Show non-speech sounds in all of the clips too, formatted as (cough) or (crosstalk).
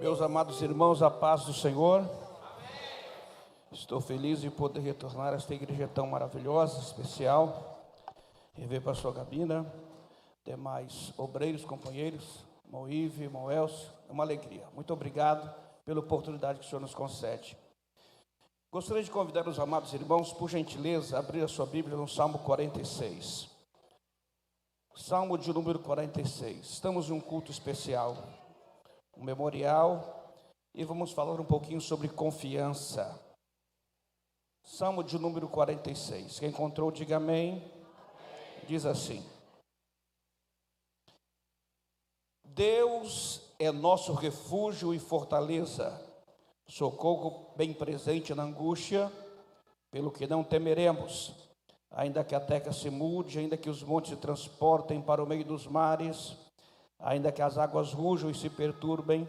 Meus amados irmãos, a paz do Senhor. Estou feliz de poder retornar a esta igreja tão maravilhosa, especial. Rever para a sua cabina, demais obreiros, companheiros, Moive, Moelcio, é uma alegria. Muito obrigado pela oportunidade que o Senhor nos concede. Gostaria de convidar os amados irmãos, por gentileza, a abrir a sua Bíblia no Salmo 46. Salmo de número 46. Estamos em um culto especial um memorial e vamos falar um pouquinho sobre confiança. Salmo de número 46. Quem encontrou, diga amém. Diz assim: Deus é nosso refúgio e fortaleza, socorro bem presente na angústia, pelo que não temeremos, ainda que a terra se mude, ainda que os montes se transportem para o meio dos mares ainda que as águas rujam e se perturbem,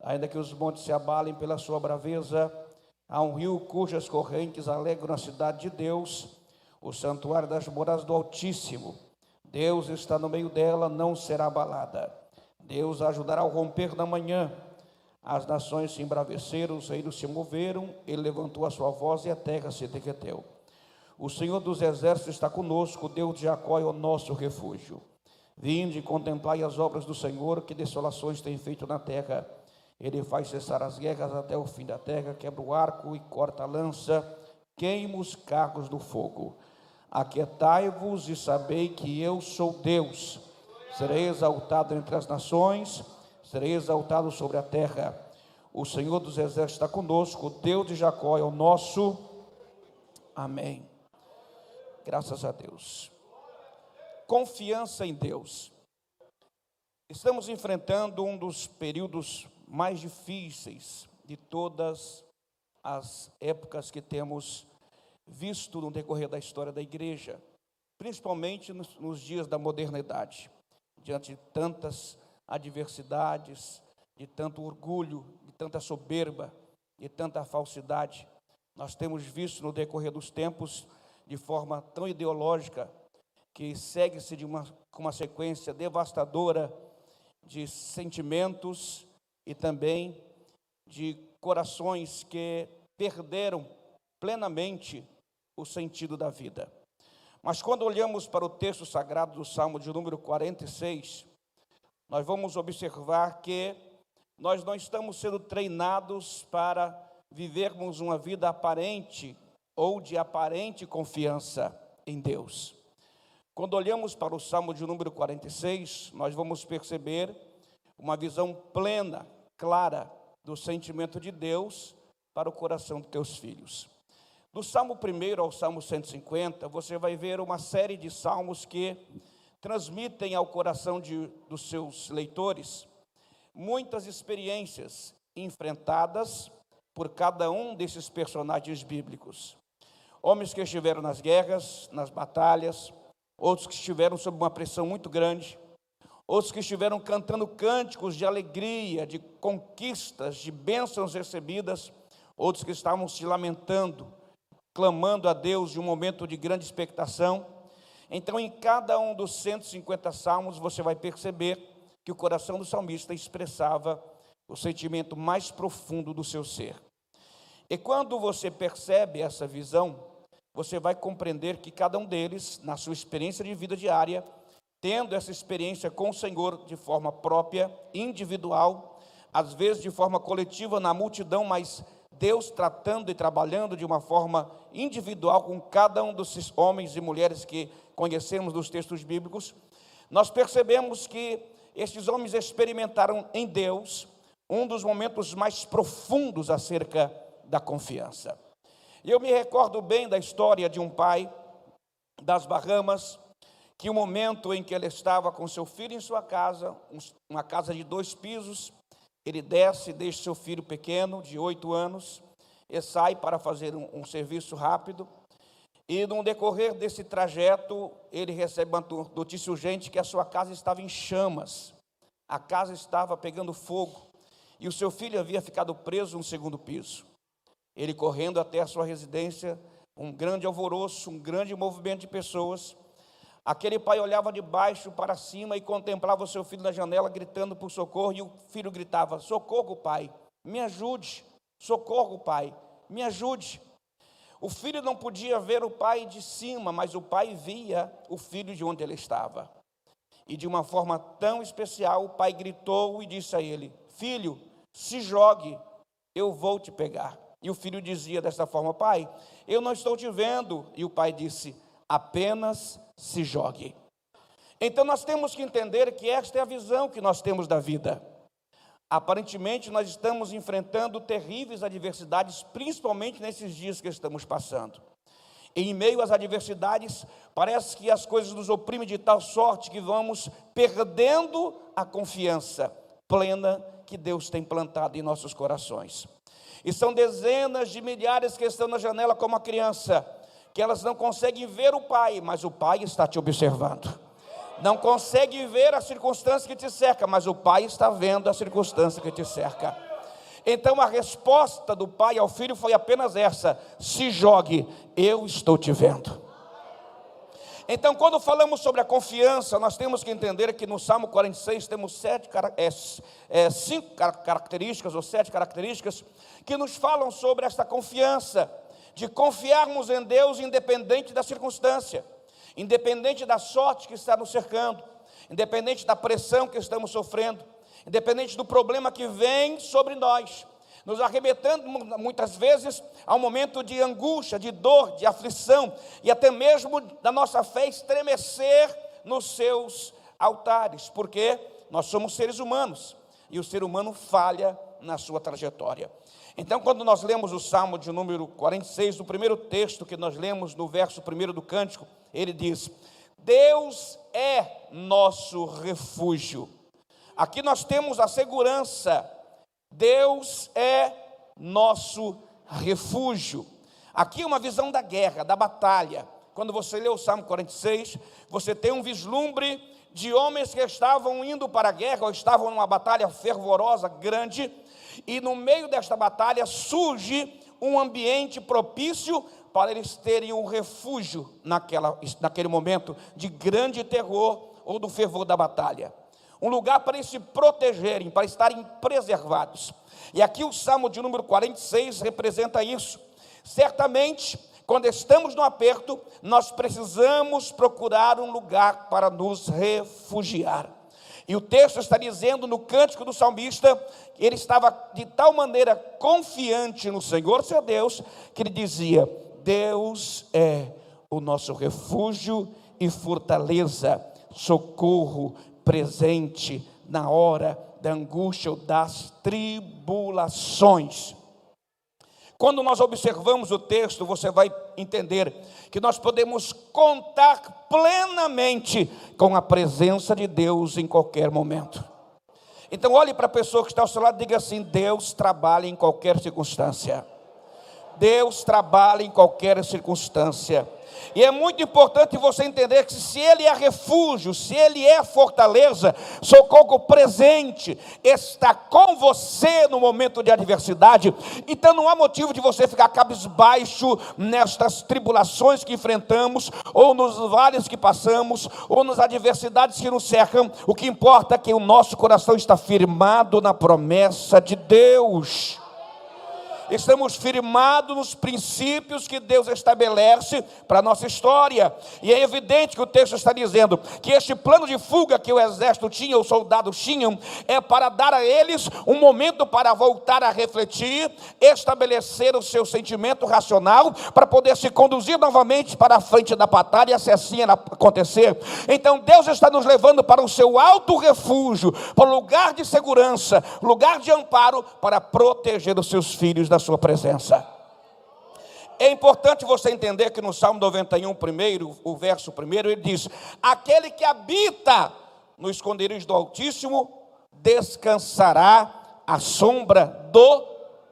ainda que os montes se abalem pela sua braveza, há um rio cujas correntes alegram a cidade de Deus, o santuário das moradas do Altíssimo. Deus está no meio dela, não será abalada. Deus ajudará ao romper da manhã. As nações se embraveceram, os reinos se moveram, ele levantou a sua voz e a terra se derreteu. O Senhor dos exércitos está conosco, Deus de Jacó é o nosso refúgio. Vinde e contemplai as obras do Senhor, que desolações tem feito na terra. Ele faz cessar as guerras até o fim da terra, quebra o arco e corta a lança, queima os carros do fogo. Aquietai-vos e sabei que eu sou Deus. Serei exaltado entre as nações, serei exaltado sobre a terra. O Senhor dos exércitos está conosco, o Deus de Jacó é o nosso. Amém. Graças a Deus confiança em Deus. Estamos enfrentando um dos períodos mais difíceis de todas as épocas que temos visto no decorrer da história da igreja, principalmente nos, dias da modernidade, diante de tantas adversidades, de tanto orgulho, de tanta soberba, de tanta falsidade. Nós temos visto no decorrer dos tempos, de forma tão ideológica, que segue-se de uma, uma sequência devastadora de sentimentos e também de corações que perderam plenamente o sentido da vida. Mas quando olhamos para o texto sagrado do Salmo de número 46, nós vamos observar que nós não estamos sendo treinados para vivermos uma vida aparente ou de aparente confiança em Deus. Quando olhamos para o Salmo de número 46, nós vamos perceber uma visão plena, clara, do sentimento de Deus para o coração dos teus filhos. Do Salmo 1 ao Salmo 150, você vai ver uma série de salmos que transmitem ao coração de, dos seus leitores muitas experiências enfrentadas por cada um desses personagens bíblicos. Homens que estiveram nas guerras, nas batalhas, outros que estiveram sob uma pressão muito grande, outros que estiveram cantando cânticos de alegria, de conquistas, de bênçãos recebidas, outros que estavam se lamentando, clamando a Deus de um momento de grande expectação. Então, em cada um dos 150 salmos, você vai perceber que o coração do salmista expressava o sentimento mais profundo do seu ser. E quando você percebe essa visão, você vai compreender que cada um deles, na sua experiência de vida diária, tendo essa experiência com o Senhor de forma própria, individual, às vezes de forma coletiva na multidão, mas Deus tratando e trabalhando de uma forma individual com cada um desses homens e mulheres que conhecemos dos textos bíblicos, nós percebemos que estes homens experimentaram em Deus um dos momentos mais profundos acerca da confiança. E eu me recordo bem da história de um pai das Bahamas, que o momento em que ele estava com seu filho em sua casa, uma casa de dois pisos, ele desce, deixa seu filho pequeno, de oito anos, e sai para fazer um, um serviço rápido. E no decorrer desse trajeto, ele recebe uma notícia urgente que a sua casa estava em chamas, a casa estava pegando fogo, e o seu filho havia ficado preso no segundo piso. Ele correndo até a sua residência, um grande alvoroço, um grande movimento de pessoas. Aquele pai olhava de baixo para cima e contemplava o seu filho na janela, gritando por socorro, e o filho gritava: Socorro, pai, me ajude, socorro, pai, me ajude. O filho não podia ver o pai de cima, mas o pai via o filho de onde ele estava. E de uma forma tão especial, o pai gritou e disse a ele: Filho, se jogue, eu vou te pegar. E o filho dizia dessa forma: Pai, eu não estou te vendo. E o pai disse: Apenas se jogue. Então nós temos que entender que esta é a visão que nós temos da vida. Aparentemente nós estamos enfrentando terríveis adversidades, principalmente nesses dias que estamos passando. Em meio às adversidades, parece que as coisas nos oprimem de tal sorte que vamos perdendo a confiança plena que Deus tem plantado em nossos corações. E são dezenas de milhares que estão na janela como a criança, que elas não conseguem ver o pai, mas o pai está te observando. Não consegue ver a circunstância que te cerca, mas o pai está vendo a circunstância que te cerca. Então a resposta do pai ao filho foi apenas essa: se jogue, eu estou te vendo. Então, quando falamos sobre a confiança, nós temos que entender que no Salmo 46 temos sete, é, é, cinco características, ou sete características, que nos falam sobre esta confiança, de confiarmos em Deus independente da circunstância, independente da sorte que está nos cercando, independente da pressão que estamos sofrendo, independente do problema que vem sobre nós, nos arremetando muitas vezes a um momento de angústia, de dor, de aflição e até mesmo da nossa fé estremecer nos seus altares, porque nós somos seres humanos e o ser humano falha na sua trajetória. Então, quando nós lemos o Salmo de número 46, o primeiro texto que nós lemos no verso primeiro do cântico, ele diz: Deus é nosso refúgio. Aqui nós temos a segurança Deus é nosso refúgio. Aqui é uma visão da guerra, da batalha. Quando você lê o Salmo 46, você tem um vislumbre de homens que estavam indo para a guerra ou estavam numa batalha fervorosa, grande, e no meio desta batalha surge um ambiente propício para eles terem um refúgio naquela, naquele momento de grande terror ou do fervor da batalha um lugar para eles se protegerem, para estarem preservados. E aqui o Salmo de número 46 representa isso. Certamente, quando estamos no aperto, nós precisamos procurar um lugar para nos refugiar. E o texto está dizendo no cântico do salmista, ele estava de tal maneira confiante no Senhor seu Deus, que ele dizia: Deus é o nosso refúgio e fortaleza, socorro presente na hora da angústia ou das tribulações. Quando nós observamos o texto, você vai entender que nós podemos contar plenamente com a presença de Deus em qualquer momento. Então, olhe para a pessoa que está ao seu lado e diga assim: Deus trabalha em qualquer circunstância. Deus trabalha em qualquer circunstância. E é muito importante você entender que se Ele é refúgio, se Ele é fortaleza, socorro presente, está com você no momento de adversidade, então não há motivo de você ficar cabisbaixo nestas tribulações que enfrentamos, ou nos vales que passamos, ou nas adversidades que nos cercam. O que importa é que o nosso coração está firmado na promessa de Deus estamos firmados nos princípios que Deus estabelece para a nossa história. E é evidente que o texto está dizendo que este plano de fuga que o exército tinha, os soldados tinham, é para dar a eles um momento para voltar a refletir, estabelecer o seu sentimento racional, para poder se conduzir novamente para a frente da batalha, se assim acontecer. Então Deus está nos levando para o seu alto refúgio, para o lugar de segurança, lugar de amparo, para proteger os seus filhos da sua presença. É importante você entender que no Salmo 91, primeiro, o verso primeiro, ele diz: Aquele que habita no esconderijo do Altíssimo descansará à sombra do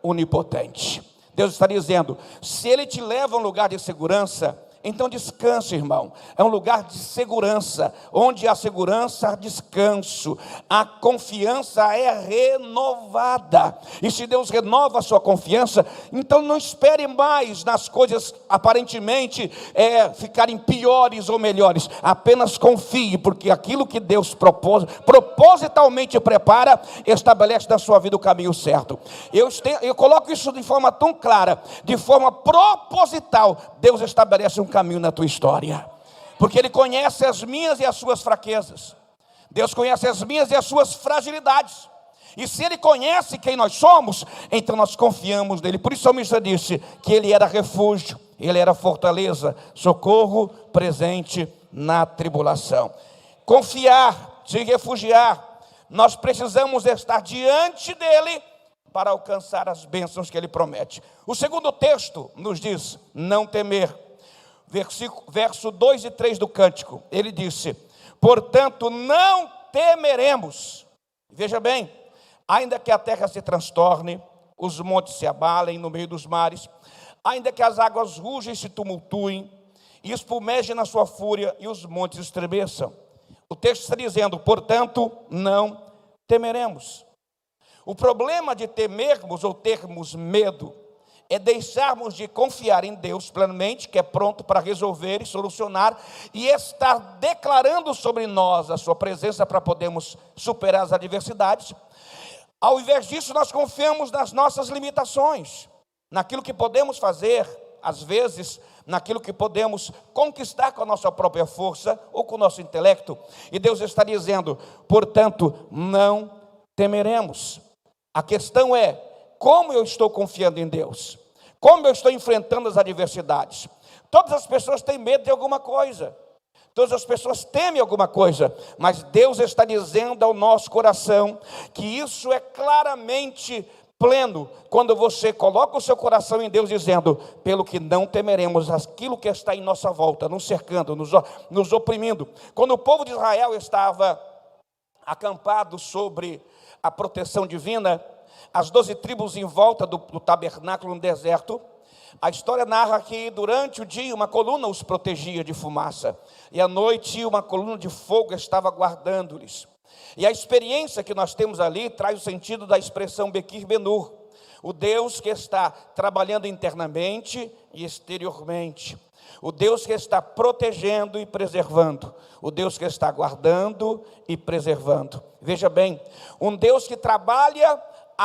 Onipotente. Deus está dizendo: se Ele te leva a um lugar de segurança, Então descanse, irmão. É um lugar de segurança, onde a segurança há descanso, a confiança é renovada. E se Deus renova a sua confiança, então não espere mais nas coisas aparentemente é, ficarem piores ou melhores. Apenas confie, porque aquilo que Deus propôs, propositalmente prepara, estabelece na sua vida o caminho certo. Eu, eu coloco isso de forma tão clara, de forma proposital. Deus estabelece um caminho na tua história, porque Ele conhece as minhas e as suas fraquezas, Deus conhece as minhas e as suas fragilidades. E se Ele conhece quem nós somos, então nós confiamos nele. Por isso o salmista disse que Ele era refúgio, Ele era fortaleza, socorro presente na tribulação. Confiar, se refugiar, nós precisamos estar diante dEle para alcançar as bênçãos que Ele promete. O segundo texto nos diz: não temer versículo, verso 2 e 3 do cântico, ele disse: Portanto, não temeremos. Veja bem, ainda que a terra se transtorne, os montes se abalem no meio dos mares, ainda que as águas rugem e se tumultuem, e espumejem na sua fúria e os montes estremeçam. O texto está dizendo, portanto, não temeremos. O problema de temermos ou termos medo é deixarmos de confiar em Deus plenamente, que é pronto para resolver e solucionar, e estar declarando sobre nós a Sua presença para podermos superar as adversidades. Ao invés disso, nós confiamos nas nossas limitações, naquilo que podemos fazer, às vezes, naquilo que podemos conquistar com a nossa própria força ou com o nosso intelecto. E Deus está dizendo, portanto, não temeremos. A questão é, como eu estou confiando em Deus? Como eu estou enfrentando as adversidades? Todas as pessoas têm medo de alguma coisa. Todas as pessoas temem alguma coisa, mas Deus está dizendo ao nosso coração que isso é claramente pleno quando você coloca o seu coração em Deus, dizendo: pelo que não temeremos aquilo que está em nossa volta, nos cercando, nos, nos oprimindo. Quando o povo de Israel estava acampado sobre a proteção divina, as doze tribos em volta do, do tabernáculo no deserto. A história narra que durante o dia uma coluna os protegia de fumaça, e à noite uma coluna de fogo estava guardando-lhes. E a experiência que nós temos ali traz o sentido da expressão Bekir Benur, o Deus que está trabalhando internamente e exteriormente, o Deus que está protegendo e preservando, o Deus que está guardando e preservando. Veja bem, um Deus que trabalha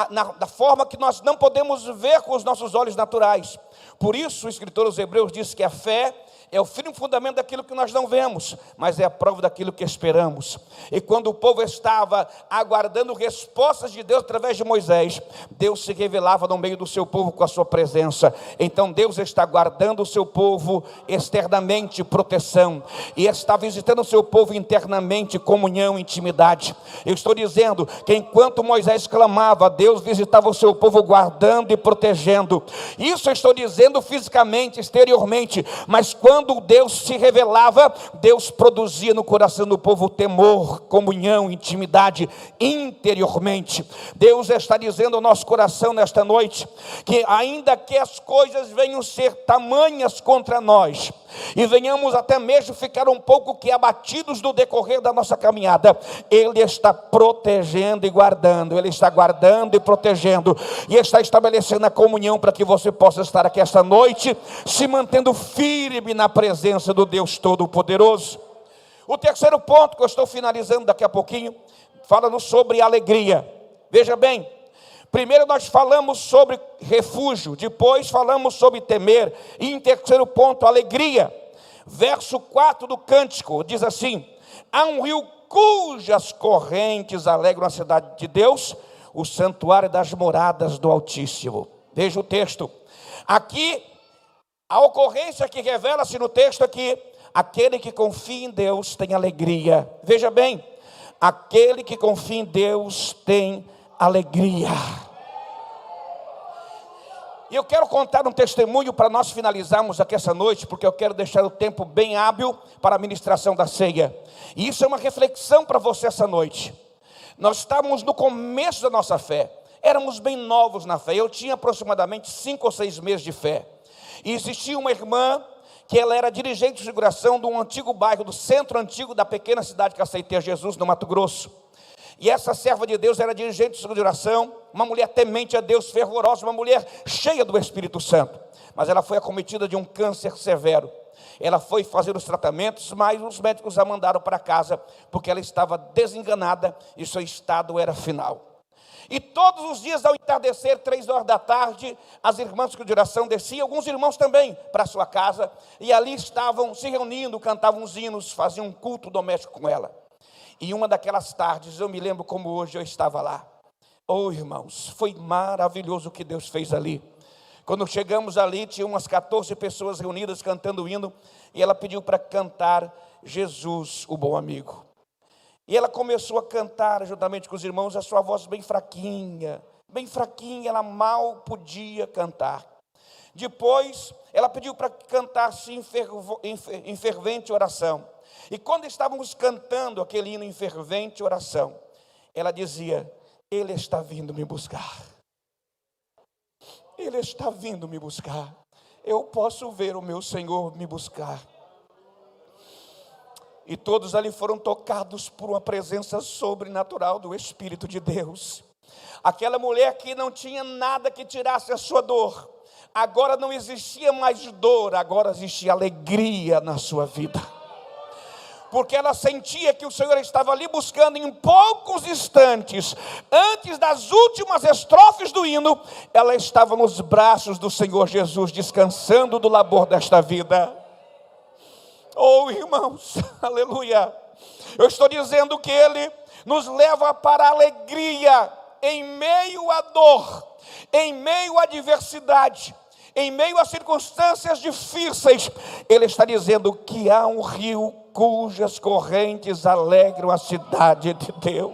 na, da forma que nós não podemos ver com os nossos olhos naturais. Por isso, o escritor aos Hebreus diz que a fé é o firme fundamento daquilo que nós não vemos, mas é a prova daquilo que esperamos. E quando o povo estava aguardando respostas de Deus através de Moisés, Deus se revelava no meio do seu povo com a sua presença. Então Deus está guardando o seu povo externamente, proteção, e está visitando o seu povo internamente, comunhão, intimidade. Eu estou dizendo que enquanto Moisés clamava, Deus visitava o seu povo guardando e protegendo. Isso eu estou dizendo fisicamente, exteriormente, mas quando quando Deus se revelava, Deus produzia no coração do povo temor, comunhão, intimidade interiormente. Deus está dizendo ao nosso coração nesta noite que, ainda que as coisas venham ser tamanhas contra nós, e venhamos até mesmo ficar um pouco que abatidos no decorrer da nossa caminhada, Ele está protegendo e guardando, Ele está guardando e protegendo, e está estabelecendo a comunhão para que você possa estar aqui esta noite, se mantendo firme na presença do Deus Todo-Poderoso. O terceiro ponto que eu estou finalizando daqui a pouquinho, falando sobre alegria. Veja bem, Primeiro nós falamos sobre refúgio, depois falamos sobre temer, e em terceiro ponto, alegria. Verso 4 do cântico diz assim: Há um rio cujas correntes alegram a cidade de Deus, o santuário das moradas do Altíssimo. Veja o texto. Aqui, a ocorrência que revela-se no texto aqui, aquele que confia em Deus tem alegria. Veja bem, aquele que confia em Deus tem alegria. E eu quero contar um testemunho para nós finalizarmos aqui essa noite, porque eu quero deixar o tempo bem hábil para a ministração da ceia. E isso é uma reflexão para você essa noite. Nós estávamos no começo da nossa fé, éramos bem novos na fé. Eu tinha aproximadamente cinco ou seis meses de fé. E existia uma irmã que ela era dirigente de figuração de um antigo bairro, do centro antigo da pequena cidade que aceitei Jesus, no Mato Grosso. E essa serva de Deus era dirigente de oração, uma mulher temente a Deus, fervorosa, uma mulher cheia do Espírito Santo. Mas ela foi acometida de um câncer severo. Ela foi fazer os tratamentos, mas os médicos a mandaram para casa, porque ela estava desenganada e seu estado era final. E todos os dias, ao entardecer, três horas da tarde, as irmãs de oração desciam, alguns irmãos também, para sua casa, e ali estavam se reunindo, cantavam os hinos, faziam um culto doméstico com ela. E uma daquelas tardes, eu me lembro como hoje eu estava lá. Oh, irmãos, foi maravilhoso o que Deus fez ali. Quando chegamos ali, tinha umas 14 pessoas reunidas cantando o hino, e ela pediu para cantar Jesus, o bom amigo. E ela começou a cantar juntamente com os irmãos, a sua voz bem fraquinha, bem fraquinha, ela mal podia cantar. Depois, ela pediu para cantar-se em fervente oração. E quando estávamos cantando aquele hino em fervente oração, ela dizia: Ele está vindo me buscar. Ele está vindo me buscar. Eu posso ver o meu Senhor me buscar. E todos ali foram tocados por uma presença sobrenatural do Espírito de Deus. Aquela mulher que não tinha nada que tirasse a sua dor, agora não existia mais dor, agora existia alegria na sua vida porque ela sentia que o Senhor estava ali buscando em poucos instantes, antes das últimas estrofes do hino, ela estava nos braços do Senhor Jesus, descansando do labor desta vida. Oh, irmãos, (laughs) aleluia. Eu estou dizendo que Ele nos leva para a alegria em meio à dor, em meio à adversidade em meio a circunstâncias difíceis, Ele está dizendo que há um rio cujas correntes alegram a cidade de Deus.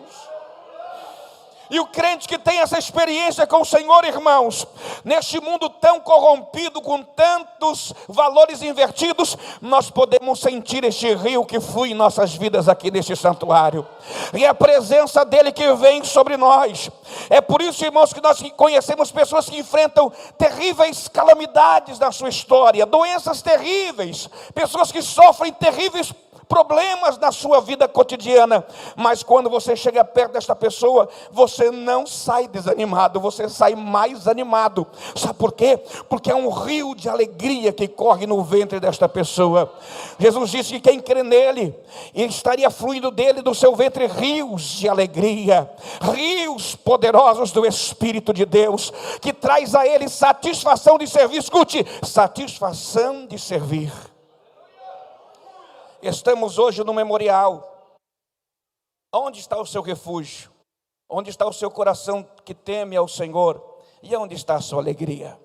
E o crente que tem essa experiência com o Senhor, irmãos, neste mundo tão corrompido, com tantos valores invertidos, nós podemos sentir este rio que flui em nossas vidas aqui neste santuário. E a presença dele que vem sobre nós. É por isso, irmãos, que nós conhecemos pessoas que enfrentam terríveis calamidades na sua história, doenças terríveis, pessoas que sofrem terríveis problemas na sua vida cotidiana, mas quando você chega perto desta pessoa, você não sai desanimado, você sai mais animado. Sabe por quê? Porque é um rio de alegria que corre no ventre desta pessoa. Jesus disse que quem crê nele, estaria fluindo dele, do seu ventre, rios de alegria, rios poderosos do Espírito de Deus, que traz a ele satisfação de servir. Escute, satisfação de servir. Estamos hoje no memorial. Onde está o seu refúgio? Onde está o seu coração que teme ao Senhor? E onde está a sua alegria?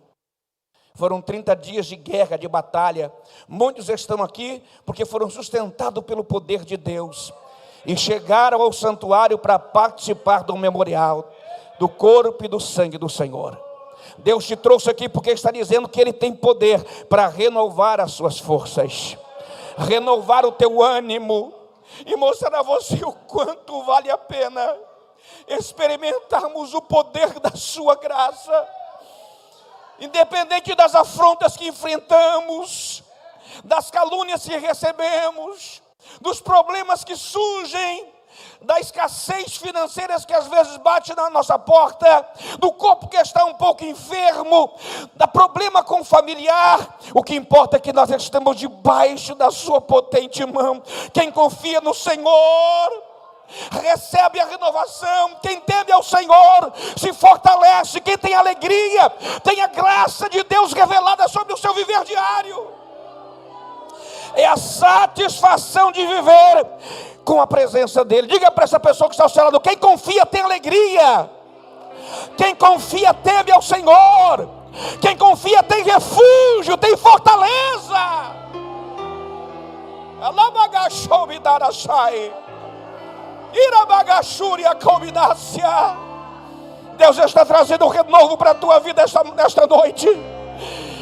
Foram 30 dias de guerra, de batalha. Muitos estão aqui porque foram sustentados pelo poder de Deus e chegaram ao santuário para participar do memorial, do corpo e do sangue do Senhor. Deus te trouxe aqui porque está dizendo que Ele tem poder para renovar as suas forças renovar o teu ânimo e mostrar a você o quanto vale a pena experimentarmos o poder da Sua graça, independente das afrontas que enfrentamos, das calúnias que recebemos, dos problemas que surgem, da escassez financeira que às vezes bate na nossa porta, do corpo que está um pouco enfermo, da problema com o familiar. O que importa é que nós estamos debaixo da sua potente mão. Quem confia no Senhor, recebe a renovação. Quem teme ao Senhor se fortalece. Quem tem alegria, tem a graça de Deus revelada sobre o seu viver diário. É a satisfação de viver com a presença dEle. Diga para essa pessoa que está ao seu lado: quem confia tem alegria, quem confia teme ao Senhor, quem confia tem refúgio, tem fortaleza. Deus está trazendo um renovo para a tua vida esta, nesta noite.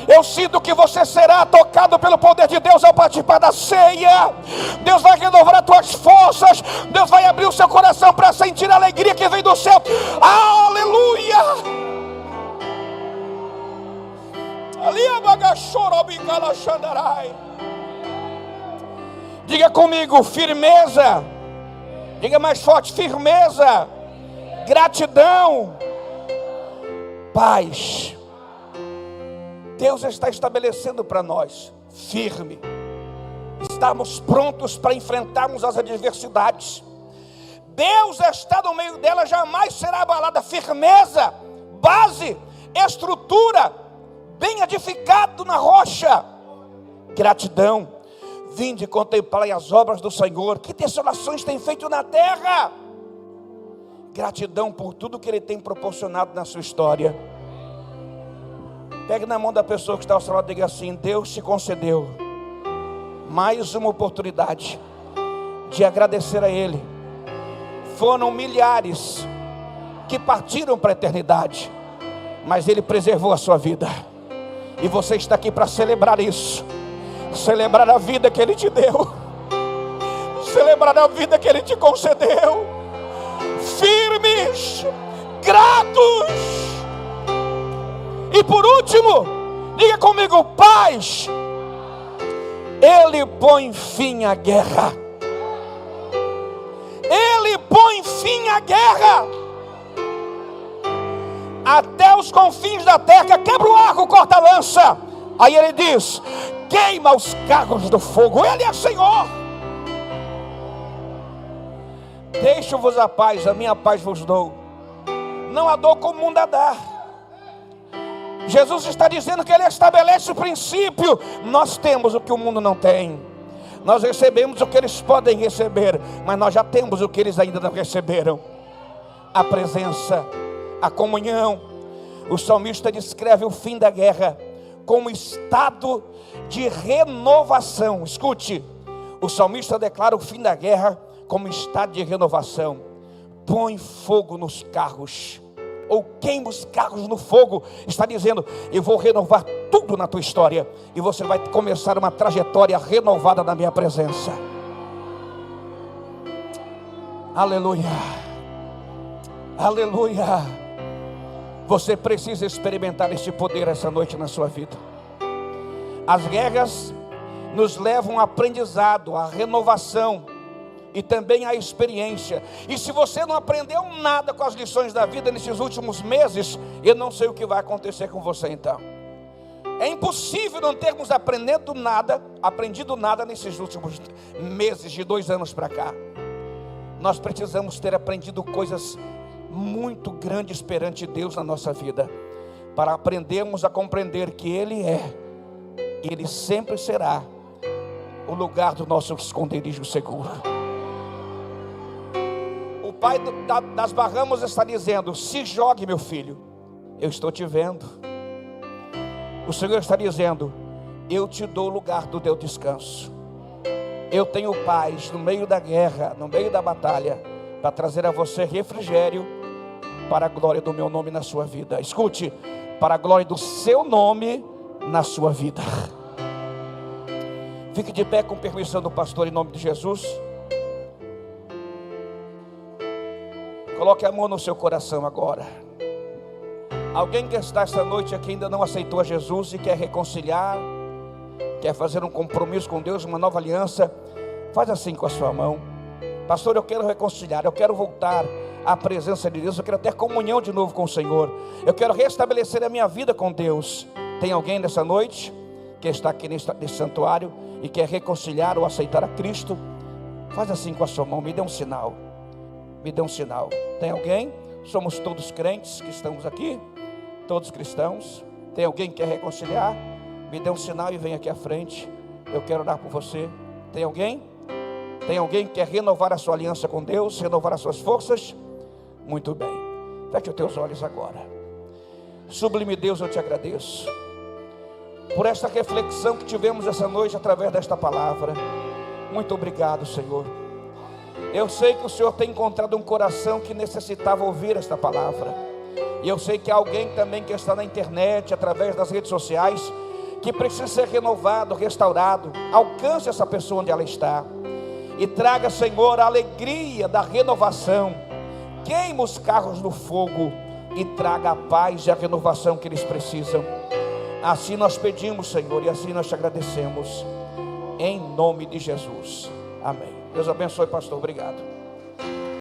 Eu sinto que você será tocado pelo poder de Deus ao participar da ceia. Deus vai renovar as tuas forças. Deus vai abrir o seu coração para sentir a alegria que vem do céu. Aleluia! Diga comigo, firmeza. Diga mais forte, firmeza. Gratidão. Paz. Deus está estabelecendo para nós, firme. Estamos prontos para enfrentarmos as adversidades. Deus está no meio dela, jamais será abalada. Firmeza, base, estrutura, bem edificado na rocha. Gratidão. Vinde contemplai as obras do Senhor, que desolações tem feito na terra. Gratidão por tudo que Ele tem proporcionado na sua história. Pegue na mão da pessoa que está ao seu lado e diga assim: Deus te concedeu mais uma oportunidade de agradecer a Ele. Foram milhares que partiram para a eternidade, mas Ele preservou a sua vida, e você está aqui para celebrar isso. Celebrar a vida que Ele te deu, celebrar a vida que Ele te concedeu, firmes, gratos, e por último, diga comigo, paz. Ele põe fim à guerra. Ele põe fim à guerra. Até os confins da terra, quebra o arco, corta a lança. Aí ele diz: queima os carros do fogo, Ele é Senhor. Deixo-vos a paz, a minha paz vos dou. Não a dou como o mundo a dar. Jesus está dizendo que Ele estabelece o princípio. Nós temos o que o mundo não tem. Nós recebemos o que eles podem receber, mas nós já temos o que eles ainda não receberam: a presença, a comunhão. O salmista descreve o fim da guerra como estado de renovação. Escute, o salmista declara o fim da guerra como estado de renovação. Põe fogo nos carros, ou queima os carros no fogo. Está dizendo: Eu vou renovar tudo na tua história, e você vai começar uma trajetória renovada na minha presença. Aleluia, aleluia. Você precisa experimentar este poder essa noite na sua vida. As guerras nos levam a aprendizado, a renovação e também a experiência. E se você não aprendeu nada com as lições da vida nesses últimos meses, eu não sei o que vai acontecer com você então. É impossível não termos aprendido nada, aprendido nada nesses últimos meses de dois anos para cá. Nós precisamos ter aprendido coisas muito grandes perante Deus na nossa vida, para aprendermos a compreender que Ele é, Ele sempre será o lugar do nosso esconderijo seguro. Pai das Barramos está dizendo: se jogue, meu filho, eu estou te vendo. O Senhor está dizendo: eu te dou o lugar do teu descanso. Eu tenho paz no meio da guerra, no meio da batalha, para trazer a você refrigério para a glória do meu nome na sua vida. Escute, para a glória do seu nome na sua vida. Fique de pé com permissão do pastor em nome de Jesus. Coloque a mão no seu coração agora. Alguém que está esta noite aqui ainda não aceitou a Jesus e quer reconciliar, quer fazer um compromisso com Deus, uma nova aliança, faz assim com a sua mão. Pastor, eu quero reconciliar, eu quero voltar a presença de Deus, eu quero ter comunhão de novo com o Senhor, eu quero restabelecer a minha vida com Deus. Tem alguém nessa noite que está aqui nesse santuário e quer reconciliar ou aceitar a Cristo? Faz assim com a sua mão, me dê um sinal. Me dê um sinal. Tem alguém? Somos todos crentes que estamos aqui, todos cristãos. Tem alguém que quer reconciliar? Me dê um sinal e vem aqui à frente. Eu quero orar por você. Tem alguém? Tem alguém que quer renovar a sua aliança com Deus, renovar as suas forças? Muito bem. Feche os teus olhos agora. Sublime Deus, eu te agradeço por esta reflexão que tivemos essa noite através desta palavra. Muito obrigado, Senhor. Eu sei que o Senhor tem encontrado um coração que necessitava ouvir esta palavra. E eu sei que há alguém também que está na internet, através das redes sociais, que precisa ser renovado, restaurado. Alcance essa pessoa onde ela está. E traga, Senhor, a alegria da renovação queima os carros no fogo e traga a paz e a renovação que eles precisam. Assim nós pedimos, Senhor, e assim nós te agradecemos. Em nome de Jesus. Amém. Deus abençoe, pastor. Obrigado.